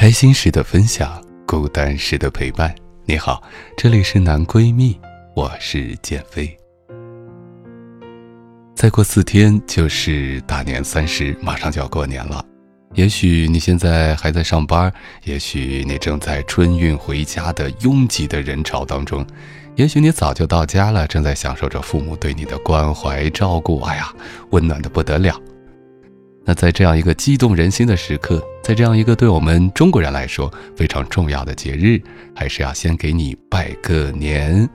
开心时的分享，孤单时的陪伴。你好，这里是男闺蜜，我是建飞。再过四天就是大年三十，马上就要过年了。也许你现在还在上班，也许你正在春运回家的拥挤的人潮当中，也许你早就到家了，正在享受着父母对你的关怀照顾。哎呀，温暖的不得了。那在这样一个激动人心的时刻，在这样一个对我们中国人来说非常重要的节日，还是要先给你拜个年。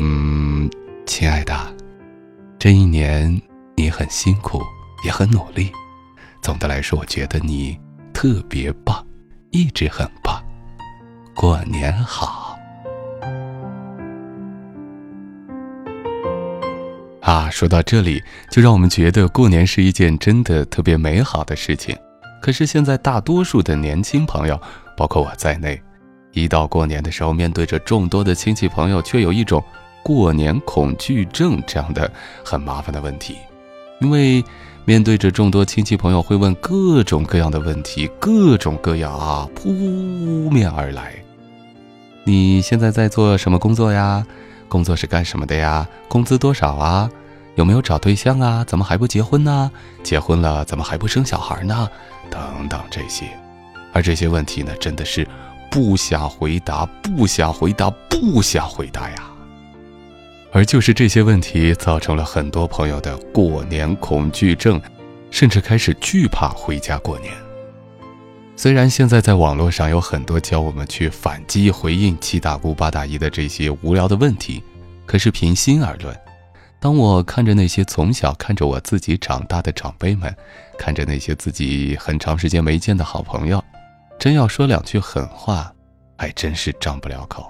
嗯，亲爱的，这一年你很辛苦，也很努力。总的来说，我觉得你特别棒，一直很棒。过年好。啊，说到这里，就让我们觉得过年是一件真的特别美好的事情。可是现在大多数的年轻朋友，包括我在内，一到过年的时候，面对着众多的亲戚朋友，却有一种过年恐惧症这样的很麻烦的问题。因为面对着众多亲戚朋友，会问各种各样的问题，各种各样啊扑面而来。你现在在做什么工作呀？工作是干什么的呀？工资多少啊？有没有找对象啊？怎么还不结婚呢？结婚了怎么还不生小孩呢？等等这些，而这些问题呢，真的是不想回答，不想回答，不想回答呀。而就是这些问题，造成了很多朋友的过年恐惧症，甚至开始惧怕回家过年。虽然现在在网络上有很多教我们去反击、回应七大姑八大姨的这些无聊的问题，可是平心而论，当我看着那些从小看着我自己长大的长辈们，看着那些自己很长时间没见的好朋友，真要说两句狠话，还真是张不了口。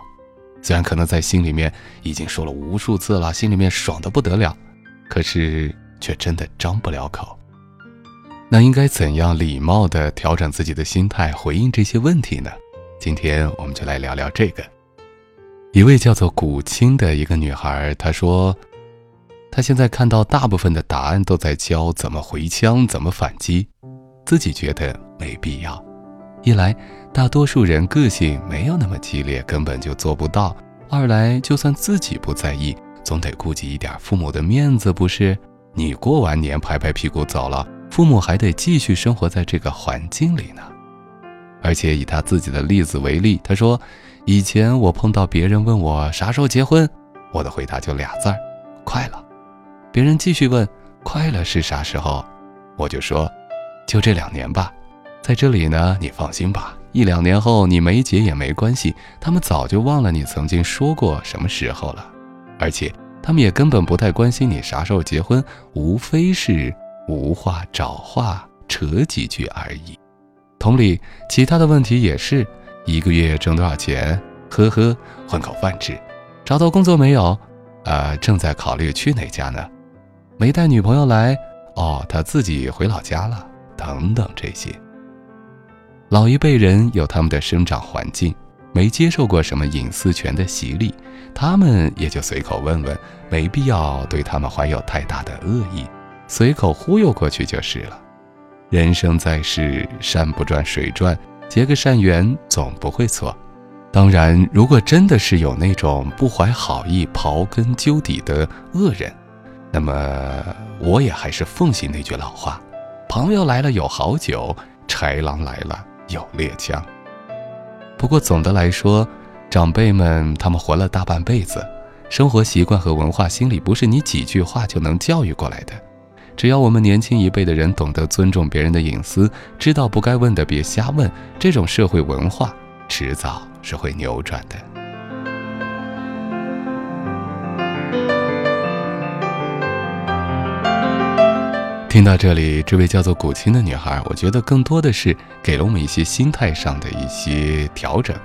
虽然可能在心里面已经说了无数次了，心里面爽的不得了，可是却真的张不了口。那应该怎样礼貌地调整自己的心态，回应这些问题呢？今天我们就来聊聊这个。一位叫做古青的一个女孩，她说，她现在看到大部分的答案都在教怎么回枪、怎么反击，自己觉得没必要。一来，大多数人个性没有那么激烈，根本就做不到；二来，就算自己不在意，总得顾及一点父母的面子，不是？你过完年拍拍屁股走了。父母还得继续生活在这个环境里呢，而且以他自己的例子为例，他说：“以前我碰到别人问我啥时候结婚，我的回答就俩字儿，快了。别人继续问快了是啥时候，我就说，就这两年吧。在这里呢，你放心吧，一两年后你没结也没关系，他们早就忘了你曾经说过什么时候了，而且他们也根本不太关心你啥时候结婚，无非是。”无话找话扯几句而已，同理，其他的问题也是一个月挣多少钱？呵呵，混口饭吃。找到工作没有？呃，正在考虑去哪家呢？没带女朋友来？哦，他自己回老家了。等等这些。老一辈人有他们的生长环境，没接受过什么隐私权的洗礼，他们也就随口问问，没必要对他们怀有太大的恶意。随口忽悠过去就是了。人生在世，山不转水转，结个善缘总不会错。当然，如果真的是有那种不怀好意、刨根究底的恶人，那么我也还是奉行那句老话：朋友来了有好酒，豺狼来了有猎枪。不过总的来说，长辈们他们活了大半辈子，生活习惯和文化心理不是你几句话就能教育过来的。只要我们年轻一辈的人懂得尊重别人的隐私，知道不该问的别瞎问，这种社会文化迟早是会扭转的。听到这里，这位叫做古青的女孩，我觉得更多的是给了我们一些心态上的一些调整。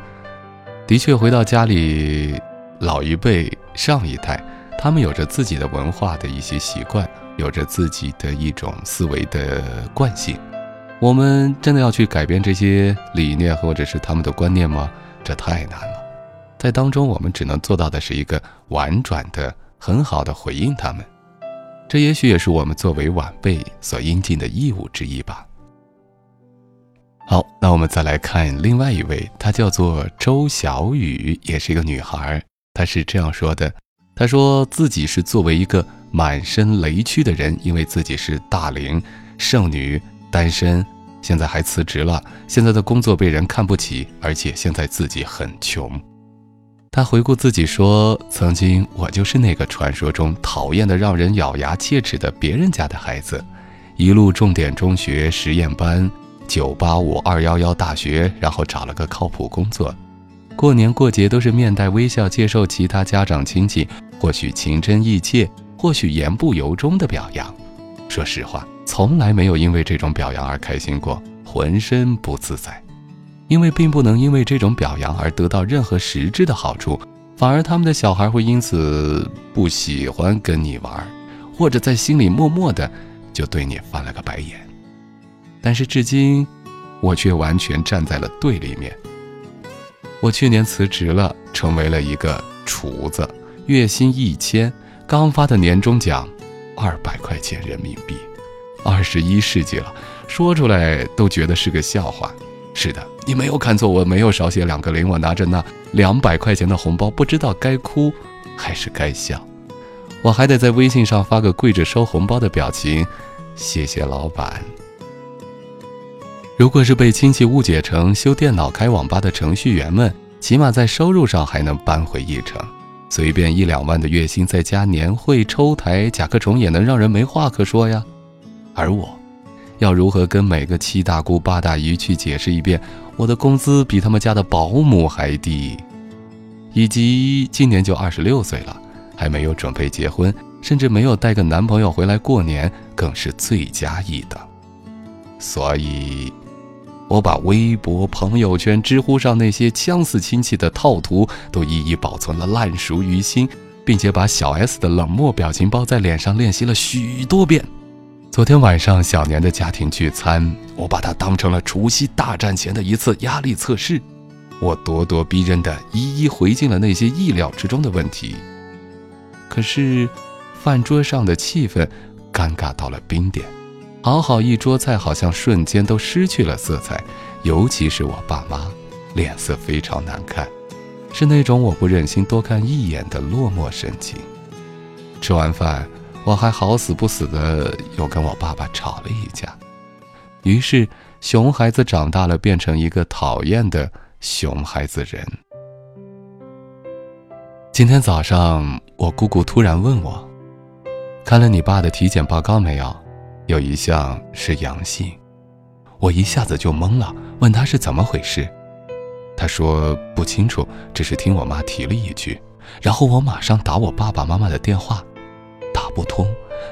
的确，回到家里，老一辈、上一代，他们有着自己的文化的一些习惯，有着自己的一种思维的惯性。我们真的要去改变这些理念或者是他们的观念吗？这太难了。在当中，我们只能做到的是一个婉转的、很好的回应他们。这也许也是我们作为晚辈所应尽的义务之一吧。好，那我们再来看另外一位，她叫做周小雨，也是一个女孩。她是这样说的：“他说自己是作为一个满身雷区的人，因为自己是大龄剩女、单身，现在还辞职了，现在的工作被人看不起，而且现在自己很穷。”他回顾自己说：“曾经我就是那个传说中讨厌的、让人咬牙切齿的别人家的孩子，一路重点中学、实验班、九八五、二幺幺大学，然后找了个靠谱工作。过年过节都是面带微笑接受其他家长亲戚，或许情真意切，或许言不由衷的表扬。说实话，从来没有因为这种表扬而开心过，浑身不自在。”因为并不能因为这种表扬而得到任何实质的好处，反而他们的小孩会因此不喜欢跟你玩，或者在心里默默的就对你翻了个白眼。但是至今，我却完全站在了对立面。我去年辞职了，成为了一个厨子，月薪一千，刚发的年终奖二百块钱人民币。二十一世纪了，说出来都觉得是个笑话。是的，你没有看错，我没有少写两个零。我拿着那两百块钱的红包，不知道该哭还是该笑。我还得在微信上发个跪着收红包的表情，谢谢老板。如果是被亲戚误解成修电脑、开网吧的程序员们，起码在收入上还能扳回一城。随便一两万的月薪，再加年会、抽台、甲壳虫，也能让人没话可说呀。而我。要如何跟每个七大姑八大姨去解释一遍我的工资比他们家的保姆还低，以及今年就二十六岁了，还没有准备结婚，甚至没有带个男朋友回来过年，更是罪加一等。所以，我把微博、朋友圈、知乎上那些相似亲戚的套图都一一保存了，烂熟于心，并且把小 S 的冷漠表情包在脸上练习了许多遍。昨天晚上小年的家庭聚餐，我把它当成了除夕大战前的一次压力测试。我咄咄逼人的一一回敬了那些意料之中的问题。可是，饭桌上的气氛尴尬到了冰点，好好一桌菜好像瞬间都失去了色彩。尤其是我爸妈，脸色非常难看，是那种我不忍心多看一眼的落寞神情。吃完饭。我还好死不死的又跟我爸爸吵了一架，于是熊孩子长大了，变成一个讨厌的熊孩子人。今天早上，我姑姑突然问我：“看了你爸的体检报告没有？有一项是阳性。”我一下子就懵了，问他是怎么回事。他说不清楚，只是听我妈提了一句，然后我马上打我爸爸妈妈的电话。打不通，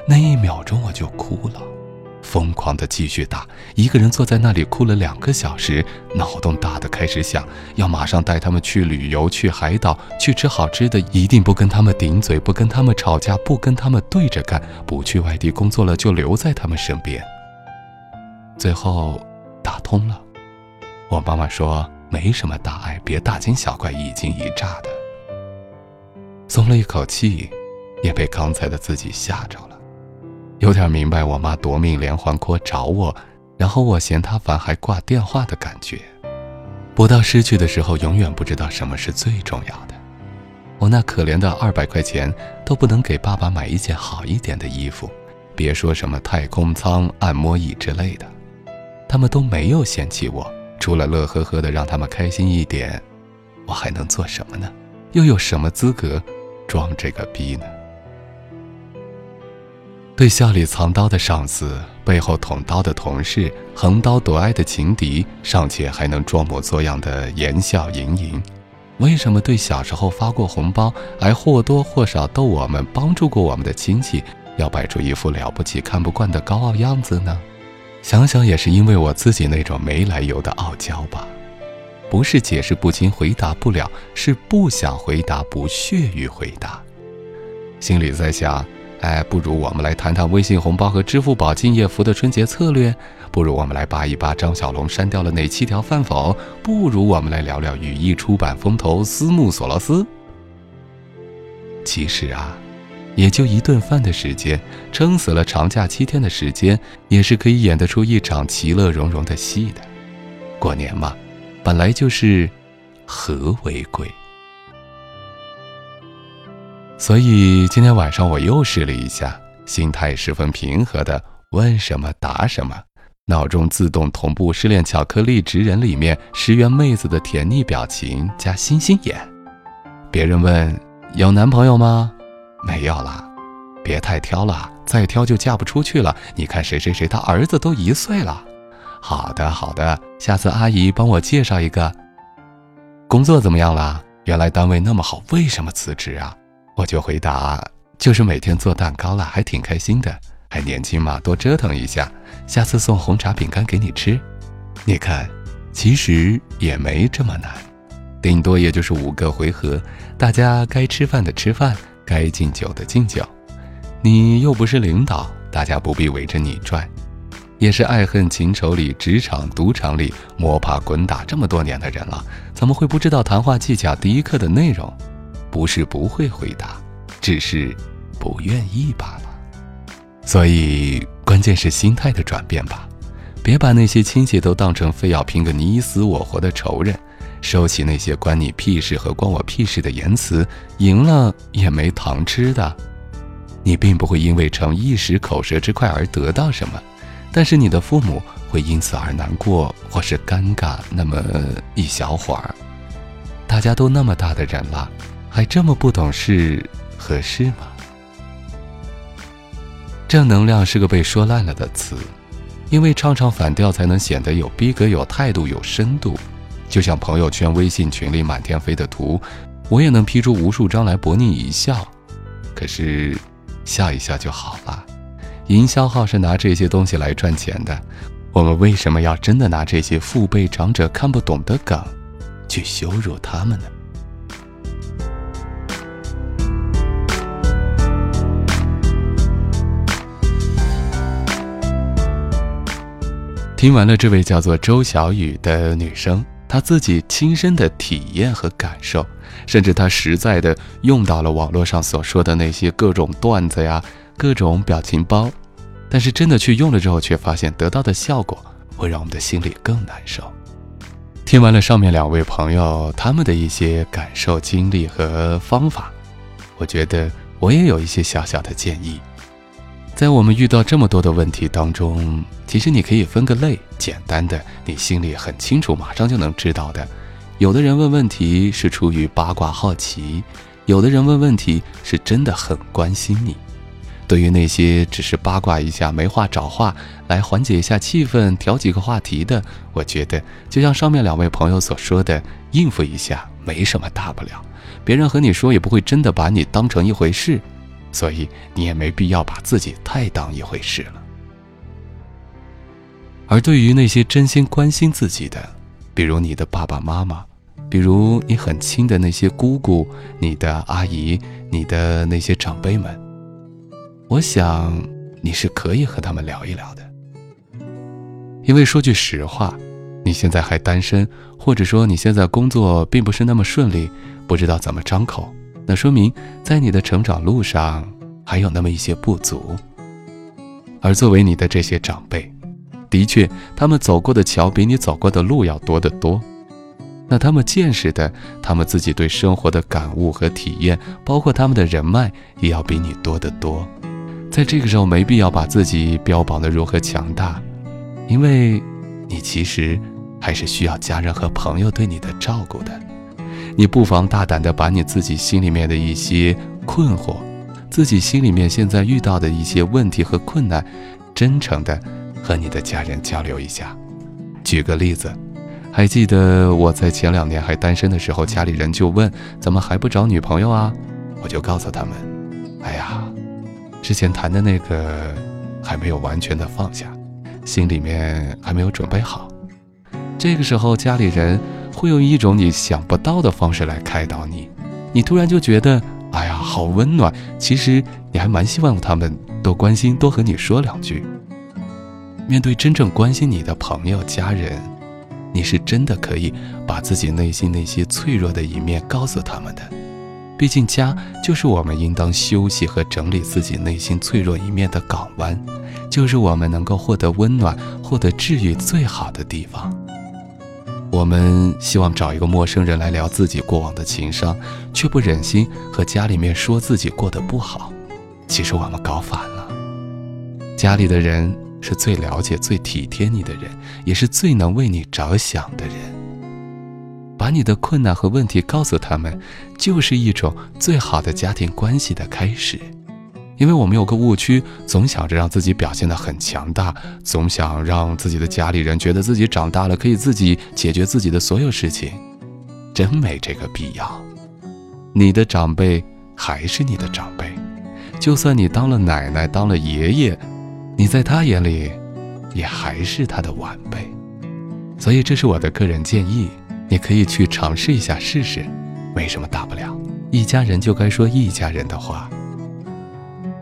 那一秒钟我就哭了，疯狂的继续打，一个人坐在那里哭了两个小时，脑洞大的开始想，要马上带他们去旅游，去海岛，去吃好吃的，一定不跟他们顶嘴，不跟他们吵架，不跟他们对着干，不去外地工作了，就留在他们身边。最后打通了，我妈妈说没什么大碍，别大惊小怪，一惊一乍的，松了一口气。也被刚才的自己吓着了，有点明白我妈夺命连环 call 找我，然后我嫌她烦还挂电话的感觉。不到失去的时候，永远不知道什么是最重要的。我那可怜的二百块钱都不能给爸爸买一件好一点的衣服，别说什么太空舱、按摩椅之类的，他们都没有嫌弃我。除了乐呵呵的让他们开心一点，我还能做什么呢？又有什么资格装这个逼呢？对笑里藏刀的上司，背后捅刀的同事，横刀夺爱的情敌，尚且还能装模作样的言笑盈盈，为什么对小时候发过红包，还或多或少逗我们、帮助过我们的亲戚，要摆出一副了不起、看不惯的高傲样子呢？想想也是因为我自己那种没来由的傲娇吧，不是解释不清、回答不了，是不想回答、不屑于回答，心里在想。哎，不如我们来谈谈微信红包和支付宝敬业福的春节策略；不如我们来扒一扒张小龙删掉了哪七条饭否；不如我们来聊聊羽翼出版风投斯穆索罗斯。其实啊，也就一顿饭的时间，撑死了长假七天的时间，也是可以演得出一场其乐融融的戏的。过年嘛，本来就是和为贵。所以今天晚上我又试了一下，心态十分平和的问什么答什么，脑中自动同步失恋巧克力职人里面十元妹子的甜腻表情加星星眼。别人问有男朋友吗？没有啦，别太挑了，再挑就嫁不出去了。你看谁谁谁，他儿子都一岁了。好的好的，下次阿姨帮我介绍一个。工作怎么样啦？原来单位那么好，为什么辞职啊？我就回答，就是每天做蛋糕了，还挺开心的，还年轻嘛，多折腾一下。下次送红茶饼干给你吃。你看，其实也没这么难，顶多也就是五个回合，大家该吃饭的吃饭，该敬酒的敬酒。你又不是领导，大家不必围着你转。也是爱恨情仇里，职场赌场里摸爬滚打这么多年的人了，怎么会不知道谈话技巧第一课的内容？不是不会回答，只是不愿意罢了。所以关键是心态的转变吧，别把那些亲戚都当成非要拼个你死我活的仇人，收起那些关你屁事和关我屁事的言辞，赢了也没糖吃的。你并不会因为逞一时口舌之快而得到什么，但是你的父母会因此而难过或是尴尬那么一小会儿。大家都那么大的人了。还这么不懂事，合适吗？正能量是个被说烂了的词，因为唱唱反调才能显得有逼格、有态度、有深度。就像朋友圈、微信群里满天飞的图，我也能 P 出无数张来博你一笑。可是，笑一笑就好了。营销号是拿这些东西来赚钱的，我们为什么要真的拿这些父辈长者看不懂的梗，去羞辱他们呢？听完了这位叫做周小雨的女生，她自己亲身的体验和感受，甚至她实在的用到了网络上所说的那些各种段子呀、各种表情包，但是真的去用了之后，却发现得到的效果会让我们的心里更难受。听完了上面两位朋友他们的一些感受、经历和方法，我觉得我也有一些小小的建议。在我们遇到这么多的问题当中，其实你可以分个类，简单的，你心里很清楚，马上就能知道的。有的人问问题是出于八卦好奇，有的人问问题是真的很关心你。对于那些只是八卦一下、没话找话来缓解一下气氛、调几个话题的，我觉得就像上面两位朋友所说的，应付一下没什么大不了，别人和你说也不会真的把你当成一回事。所以你也没必要把自己太当一回事了。而对于那些真心关心自己的，比如你的爸爸妈妈，比如你很亲的那些姑姑、你的阿姨、你的那些长辈们，我想你是可以和他们聊一聊的。因为说句实话，你现在还单身，或者说你现在工作并不是那么顺利，不知道怎么张口。那说明，在你的成长路上还有那么一些不足。而作为你的这些长辈，的确，他们走过的桥比你走过的路要多得多。那他们见识的，他们自己对生活的感悟和体验，包括他们的人脉，也要比你多得多。在这个时候没必要把自己标榜的如何强大，因为，你其实还是需要家人和朋友对你的照顾的。你不妨大胆的把你自己心里面的一些困惑，自己心里面现在遇到的一些问题和困难，真诚的和你的家人交流一下。举个例子，还记得我在前两年还单身的时候，家里人就问怎么还不找女朋友啊？我就告诉他们，哎呀，之前谈的那个还没有完全的放下，心里面还没有准备好。这个时候家里人会用一种你想不到的方式来开导你，你突然就觉得，哎呀，好温暖。其实你还蛮希望他们多关心，多和你说两句。面对真正关心你的朋友、家人，你是真的可以把自己内心那些脆弱的一面告诉他们的。毕竟，家就是我们应当休息和整理自己内心脆弱一面的港湾，就是我们能够获得温暖、获得治愈最好的地方。我们希望找一个陌生人来聊自己过往的情伤，却不忍心和家里面说自己过得不好。其实我们搞反了，家里的人。是最了解、最体贴你的人，也是最能为你着想的人。把你的困难和问题告诉他们，就是一种最好的家庭关系的开始。因为我们有个误区，总想着让自己表现得很强大，总想让自己的家里人觉得自己长大了可以自己解决自己的所有事情，真没这个必要。你的长辈还是你的长辈，就算你当了奶奶，当了爷爷。你在他眼里，也还是他的晚辈，所以这是我的个人建议，你可以去尝试一下试试，没什么大不了。一家人就该说一家人的话。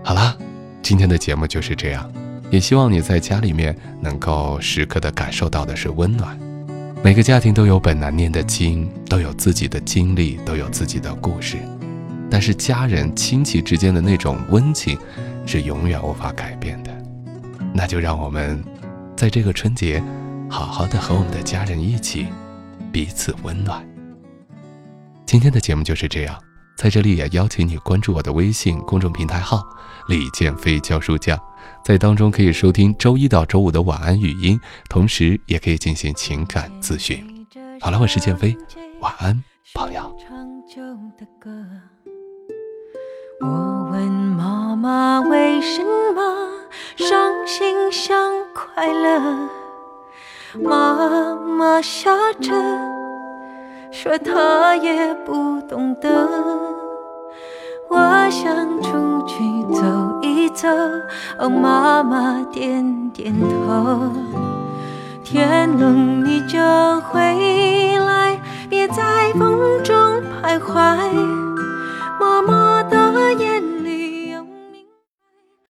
好啦，今天的节目就是这样，也希望你在家里面能够时刻的感受到的是温暖。每个家庭都有本难念的经，都有自己的经历，都有自己的故事，但是家人亲戚之间的那种温情，是永远无法改变的。那就让我们在这个春节，好好的和我们的家人一起，彼此温暖。今天的节目就是这样，在这里也邀请你关注我的微信公众平台号“李建飞教书匠”，在当中可以收听周一到周五的晚安语音，同时也可以进行情感咨询。好了，我是建飞，晚安，朋友。我问妈妈为什么？伤心像快乐，妈妈笑着说她也不懂得。我想出去走一走哦妈妈点点头。天冷你就回来别在风中徘徊妈妈